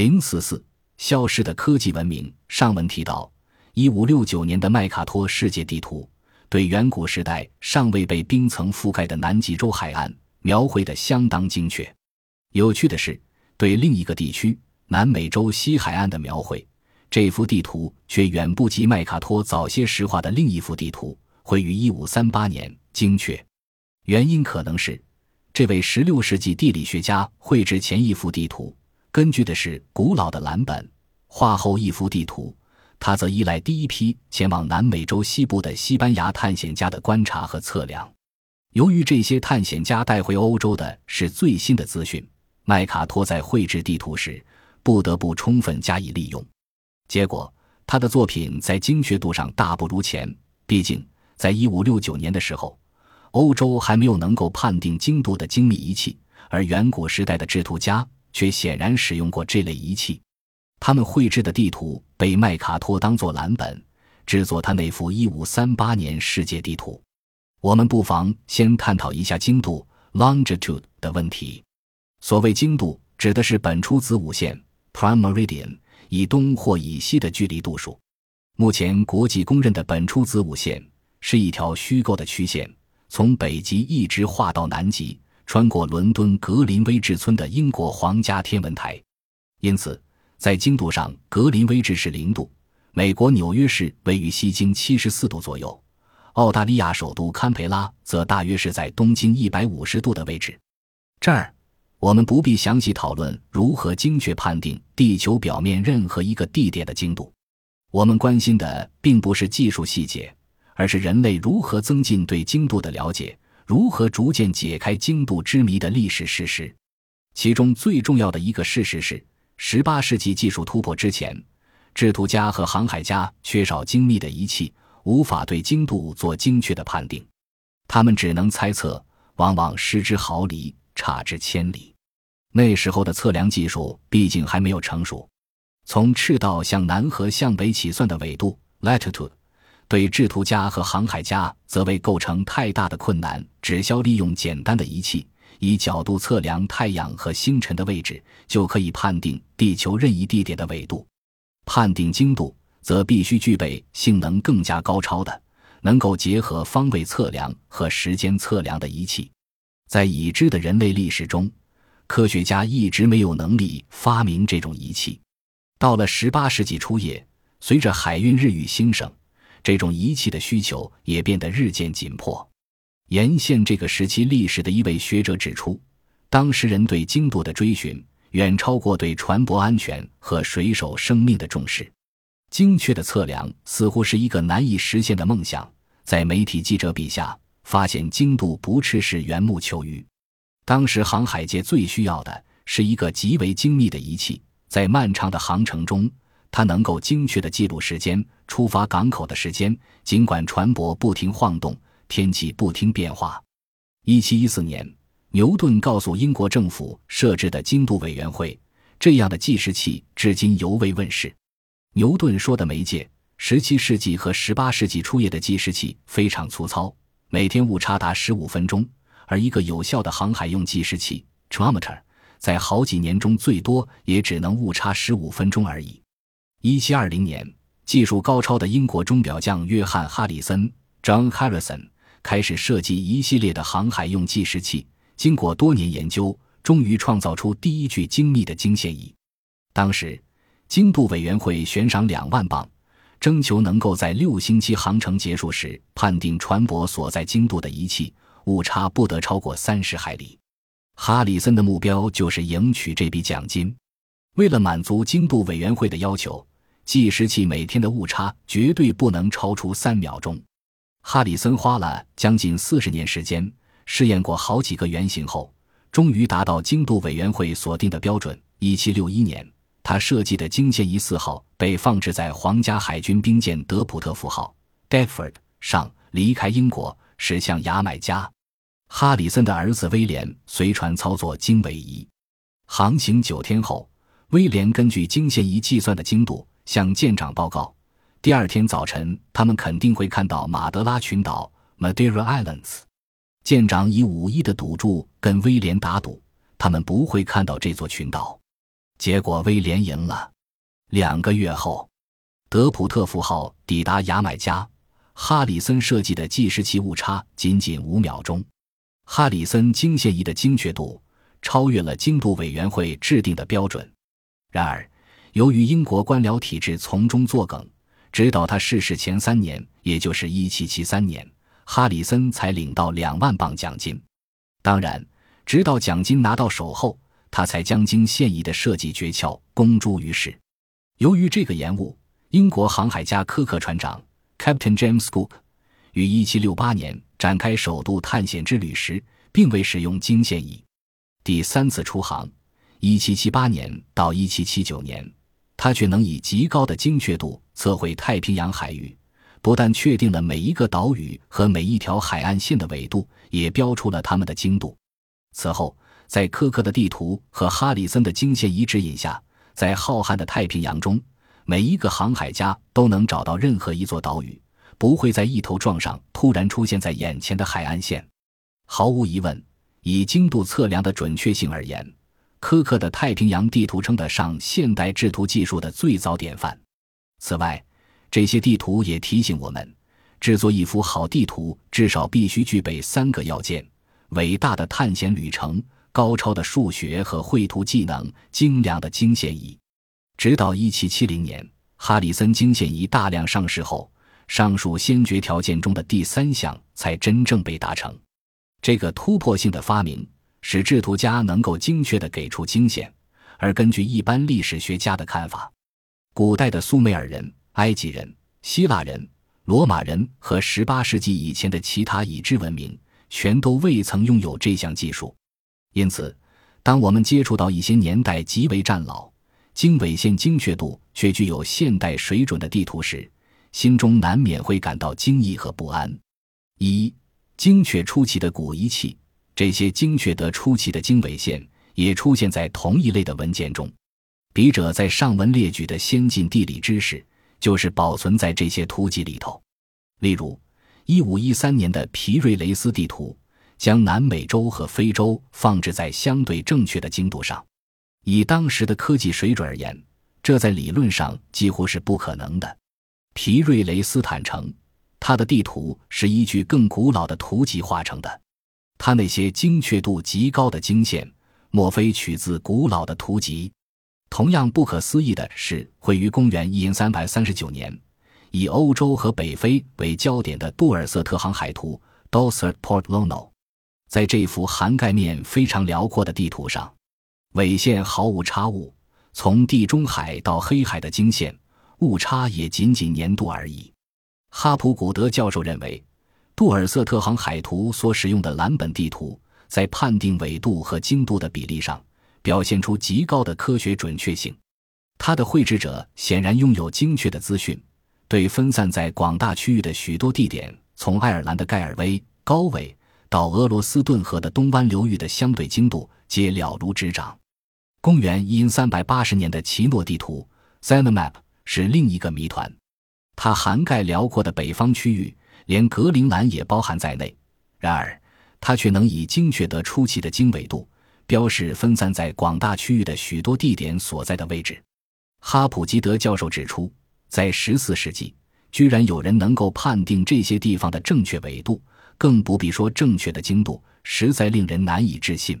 零四四消失的科技文明。上文提到，一五六九年的麦卡托世界地图对远古时代尚未被冰层覆盖的南极洲海岸描绘的相当精确。有趣的是，对另一个地区南美洲西海岸的描绘，这幅地图却远不及麦卡托早些时画的另一幅地图，绘于一五三八年，精确。原因可能是，这位16世纪地理学家绘制前一幅地图，根据的是古老的蓝本；画后一幅地图，他则依赖第一批前往南美洲西部的西班牙探险家的观察和测量。由于这些探险家带回欧洲的是最新的资讯，麦卡托在绘制地图时不得不充分加以利用。结果，他的作品在精确度上大不如前。毕竟，在1569年的时候。欧洲还没有能够判定精度的精密仪器，而远古时代的制图家却显然使用过这类仪器。他们绘制的地图被麦卡托当作蓝本，制作他那幅1538年世界地图。我们不妨先探讨一下精度 （longitude） 的问题。所谓精度，指的是本初子午线 （prime meridian） 以东或以西的距离度数。目前国际公认的本初子午线是一条虚构的曲线。从北极一直画到南极，穿过伦敦格林威治村的英国皇家天文台，因此在经度上，格林威治是零度，美国纽约市位于西经七十四度左右，澳大利亚首都堪培拉则大约是在东经一百五十度的位置。这儿我们不必详细讨论如何精确判定地球表面任何一个地点的经度，我们关心的并不是技术细节。而是人类如何增进对经度的了解，如何逐渐解开精度之谜的历史事实。其中最重要的一个事实是，18世纪技术突破之前，制图家和航海家缺少精密的仪器，无法对精度做精确的判定。他们只能猜测，往往失之毫厘，差之千里。那时候的测量技术毕竟还没有成熟，从赤道向南和向北起算的纬度 （latitude）。对制图家和航海家则未构成太大的困难，只需要利用简单的仪器，以角度测量太阳和星辰的位置，就可以判定地球任意地点的纬度。判定精度，则必须具备性能更加高超的、能够结合方位测量和时间测量的仪器。在已知的人类历史中，科学家一直没有能力发明这种仪器。到了十八世纪初叶，随着海运日益兴盛。这种仪器的需求也变得日渐紧迫。沿线这个时期历史的一位学者指出，当时人对精度的追寻远超过对船舶安全和水手生命的重视。精确的测量似乎是一个难以实现的梦想。在媒体记者笔下，发现精度不啻是缘木求鱼。当时航海界最需要的是一个极为精密的仪器，在漫长的航程中。它能够精确地记录时间、出发港口的时间，尽管船舶不停晃动，天气不停变化。一七一四年，牛顿告诉英国政府设置的精度委员会，这样的计时器至今犹未问世。牛顿说的媒介，十七世纪和十八世纪初叶的计时器非常粗糙，每天误差达十五分钟，而一个有效的航海用计时器 （chronometer） 在好几年中最多也只能误差十五分钟而已。一七二零年，技术高超的英国钟表匠约翰·哈里森 （John Harrison） 开始设计一系列的航海用计时器。经过多年研究，终于创造出第一具精密的经线仪。当时，经度委员会悬赏两万镑，征求能够在六星期航程结束时判定船舶所在精度的仪器，误差不得超过三十海里。哈里森的目标就是赢取这笔奖金。为了满足精度委员会的要求。计时器每天的误差绝对不能超出三秒钟。哈里森花了将近四十年时间试验过好几个原型后，终于达到精度委员会锁定的标准。一七六一年，他设计的经线仪四号被放置在皇家海军兵舰德普特福号 （Deptford） 上，离开英国驶向牙买加。哈里森的儿子威廉随船操作经纬仪，航行九天后，威廉根据经线仪计算的精度。向舰长报告，第二天早晨他们肯定会看到马德拉群岛 （Madeira Islands）。舰长以五亿的赌注跟威廉打赌，他们不会看到这座群岛。结果威廉赢了。两个月后，德普特符号抵达牙买加，哈里森设计的计时器误差仅仅五秒钟。哈里森惊现仪的精确度超越了精度委员会制定的标准。然而，由于英国官僚体制从中作梗，直到他逝世前三年，也就是1773年，哈里森才领到两万磅奖金。当然，直到奖金拿到手后，他才将经现役的设计诀窍公诸于世。由于这个延误，英国航海家科克船长 Captain James Cook 于1768年展开首度探险之旅时，并未使用经线仪。第三次出航，1778年到1779年。他却能以极高的精确度测绘太平洋海域，不但确定了每一个岛屿和每一条海岸线的纬度，也标出了它们的经度。此后，在科克的地图和哈里森的经线仪指引下，在浩瀚的太平洋中，每一个航海家都能找到任何一座岛屿，不会在一头撞上突然出现在眼前的海岸线。毫无疑问，以精度测量的准确性而言。苛刻的太平洋地图称得上现代制图技术的最早典范。此外，这些地图也提醒我们，制作一幅好地图至少必须具备三个要件：伟大的探险旅程、高超的数学和绘图技能、精良的经线仪。直到1770年，哈里森经线仪大量上市后，上述先决条件中的第三项才真正被达成。这个突破性的发明。使制图家能够精确地给出经线，而根据一般历史学家的看法，古代的苏美尔人、埃及人、希腊人、罗马人和18世纪以前的其他已知文明，全都未曾拥有这项技术。因此，当我们接触到一些年代极为战老、经纬线精确度却具有现代水准的地图时，心中难免会感到惊异和不安。一、精确出奇的古仪器。这些精确得出奇的经纬线也出现在同一类的文件中，笔者在上文列举的先进地理知识就是保存在这些图集里头。例如，一五一三年的皮瑞雷斯地图将南美洲和非洲放置在相对正确的经度上，以当时的科技水准而言，这在理论上几乎是不可能的。皮瑞雷斯坦诚，他的地图是依据更古老的图集画成的。他那些精确度极高的经线，莫非取自古老的图集？同样不可思议的是，绘于公元一三百三十九年，以欧洲和北非为焦点的杜尔瑟特航海图 （Dorset Port Lono），在这幅涵盖面非常辽阔的地图上，纬线毫无差误，从地中海到黑海的经线误差也仅仅年度而已。哈普古德教授认为。杜尔瑟特航海图所使用的蓝本地图，在判定纬度和经度的比例上，表现出极高的科学准确性。它的绘制者显然拥有精确的资讯，对分散在广大区域的许多地点，从爱尔兰的盖尔威、高纬到俄罗斯顿河的东湾流域的相对经度，皆了如指掌。公元一三百八十年的奇诺地图 z e n o Map） 是另一个谜团，它涵盖辽阔的北方区域。连格陵兰也包含在内，然而它却能以精确得出奇的经纬度标示分散在广大区域的许多地点所在的位置。哈普吉德教授指出，在十四世纪，居然有人能够判定这些地方的正确纬度，更不必说正确的经度，实在令人难以置信。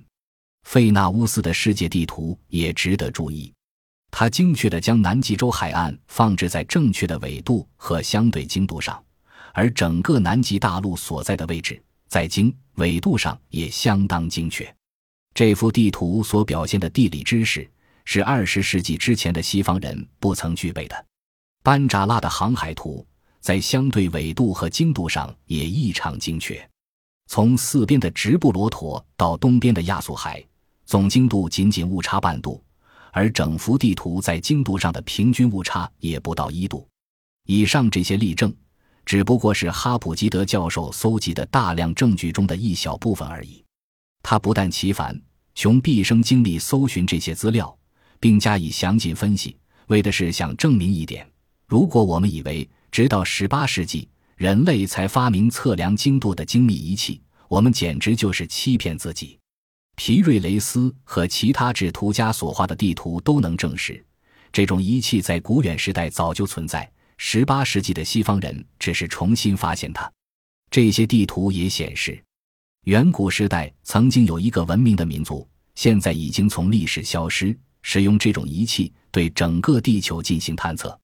费纳乌斯的世界地图也值得注意，他精确地将南极洲海岸放置在正确的纬度和相对经度上。而整个南极大陆所在的位置，在经纬度上也相当精确。这幅地图所表现的地理知识，是二十世纪之前的西方人不曾具备的。班扎拉的航海图在相对纬度和经度上也异常精确。从四边的直布罗陀到东边的亚速海，总经度仅仅误差半度，而整幅地图在经度上的平均误差也不到一度。以上这些例证。只不过是哈普吉德教授搜集的大量证据中的一小部分而已。他不但其烦，穷毕生精力搜寻这些资料，并加以详尽分析，为的是想证明一点：如果我们以为直到十八世纪人类才发明测量精度的精密仪器，我们简直就是欺骗自己。皮瑞雷斯和其他制图家所画的地图都能证实，这种仪器在古远时代早就存在。十八世纪的西方人只是重新发现它。这些地图也显示，远古时代曾经有一个文明的民族，现在已经从历史消失。使用这种仪器对整个地球进行探测。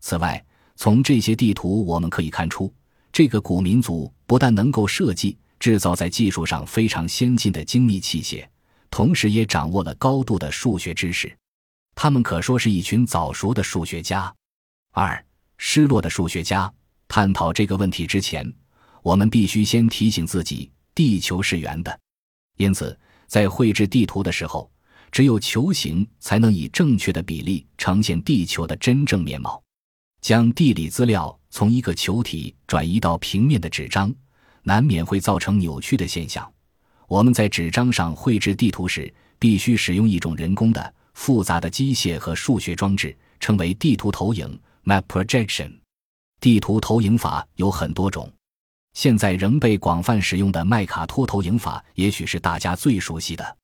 此外，从这些地图我们可以看出，这个古民族不但能够设计。制造在技术上非常先进的精密器械，同时也掌握了高度的数学知识。他们可说是一群早熟的数学家。二，失落的数学家。探讨这个问题之前，我们必须先提醒自己，地球是圆的。因此，在绘制地图的时候，只有球形才能以正确的比例呈现地球的真正面貌。将地理资料从一个球体转移到平面的纸张。难免会造成扭曲的现象。我们在纸张上绘制地图时，必须使用一种人工的、复杂的机械和数学装置，称为地图投影 （map projection）。地图投影法有很多种，现在仍被广泛使用的麦卡托投影法，也许是大家最熟悉的。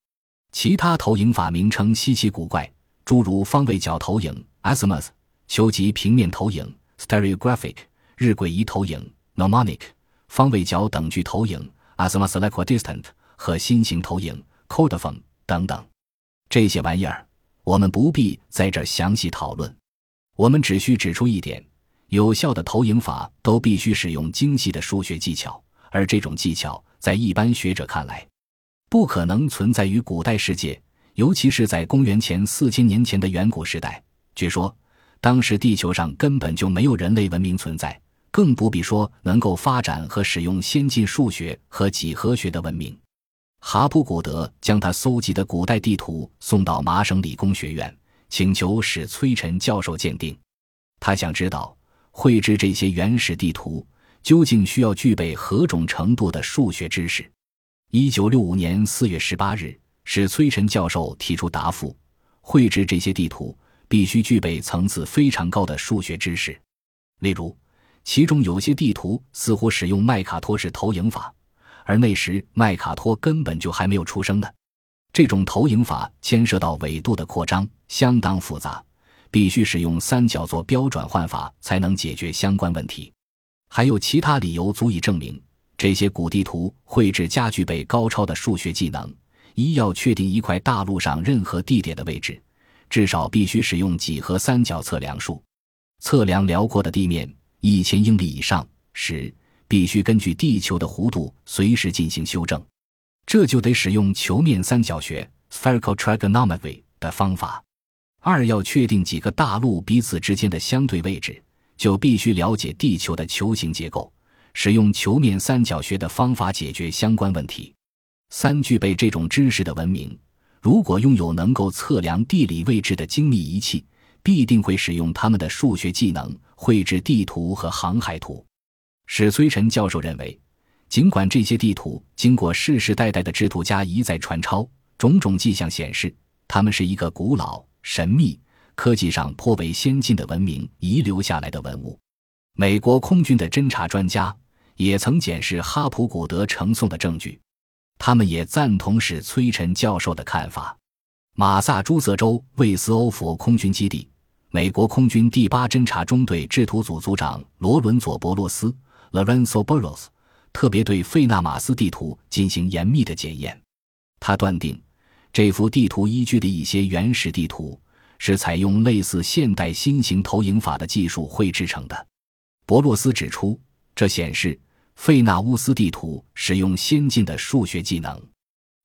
其他投影法名称稀奇古怪，诸如方位角投影 （azimuth）、球及平面投影 （stereographic）、日轨仪投影 （mnemonic）。方位角等距投影 （azimuth-equidistant） 和心型投影 （codiform） 等等，这些玩意儿我们不必在这儿详细讨论。我们只需指出一点：有效的投影法都必须使用精细的数学技巧，而这种技巧在一般学者看来，不可能存在于古代世界，尤其是在公元前四千年前的远古时代。据说，当时地球上根本就没有人类文明存在。更不必说能够发展和使用先进数学和几何学的文明。哈普古德将他搜集的古代地图送到麻省理工学院，请求使崔晨教授鉴定。他想知道绘制这些原始地图究竟需要具备何种程度的数学知识。一九六五年四月十八日，史崔晨教授提出答复：绘制这些地图必须具备层次非常高的数学知识，例如。其中有些地图似乎使用麦卡托式投影法，而那时麦卡托根本就还没有出生呢。这种投影法牵涉到纬度的扩张，相当复杂，必须使用三角座标转换法才能解决相关问题。还有其他理由足以证明这些古地图绘制家具备高超的数学技能。一要确定一块大陆上任何地点的位置，至少必须使用几何三角测量术，测量辽阔的地面。一千英里以上时，必须根据地球的弧度随时进行修正，这就得使用球面三角学 （spherical trigonometry） 的方法。二要确定几个大陆彼此之间的相对位置，就必须了解地球的球形结构，使用球面三角学的方法解决相关问题。三具备这种知识的文明，如果拥有能够测量地理位置的精密仪器。必定会使用他们的数学技能绘制地图和航海图。史崔晨教授认为，尽管这些地图经过世世代代的制图家一再传抄，种种迹象显示，他们是一个古老、神秘、科技上颇为先进的文明遗留下来的文物。美国空军的侦察专家也曾检视哈普古德呈送的证据，他们也赞同史崔晨教授的看法。马萨诸塞州魏斯欧佛空军基地，美国空军第八侦察中队制图组组长罗伦佐·博洛斯 （Lorenzo Burros） 特别对费纳马斯地图进行严密的检验。他断定，这幅地图依据的一些原始地图是采用类似现代新型投影法的技术绘制成的。博洛斯指出，这显示费纳乌斯地图使用先进的数学技能。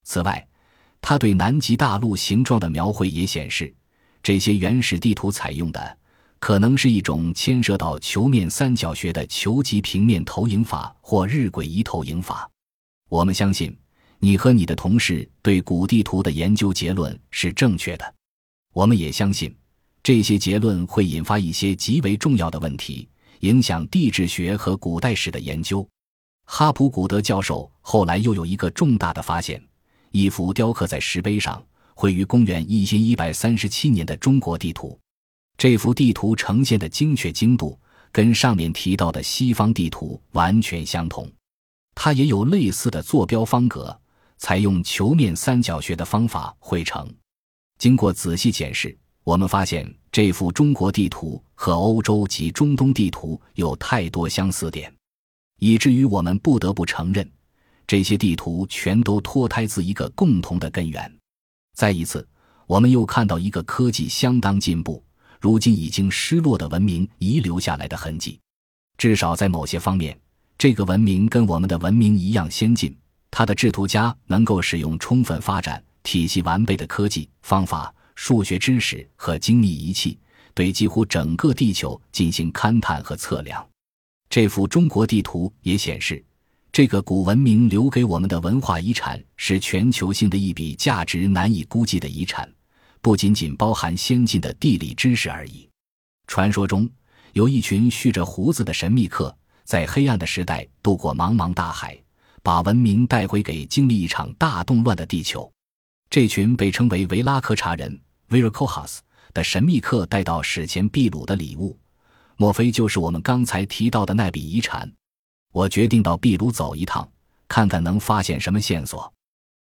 此外，他对南极大陆形状的描绘也显示，这些原始地图采用的可能是一种牵涉到球面三角学的球级平面投影法或日晷仪投影法。我们相信，你和你的同事对古地图的研究结论是正确的。我们也相信，这些结论会引发一些极为重要的问题，影响地质学和古代史的研究。哈普古德教授后来又有一个重大的发现。一幅雕刻在石碑上、绘于公元一千一百三十七年的中国地图，这幅地图呈现的精确精度跟上面提到的西方地图完全相同。它也有类似的坐标方格，采用球面三角学的方法绘成。经过仔细检视，我们发现这幅中国地图和欧洲及中东地图有太多相似点，以至于我们不得不承认，这些地图全都脱胎自一个共同的根源。再一次，我们又看到一个科技相当进步，如今已经失落的文明遗留下来的痕迹。至少在某些方面，这个文明跟我们的文明一样先进。它的制图家能够使用充分发展、体系完备的科技方法、数学知识和精密仪器，对几乎整个地球进行勘探和测量。这幅中国地图也显示，这个古文明留给我们的文化遗产是全球性的一笔价值难以估计的遗产，不仅仅包含先进的地理知识而已。传说中。有一群蓄着胡子的神秘客，在黑暗的时代渡过茫茫大海，把文明带回给经历一场大动乱的地球。这群被称为维拉科查人 （Viracohas） 的神秘客带到史前秘鲁的礼物，莫非就是我们刚才提到的那笔遗产？我决定到秘鲁走一趟，看看能发现什么线索。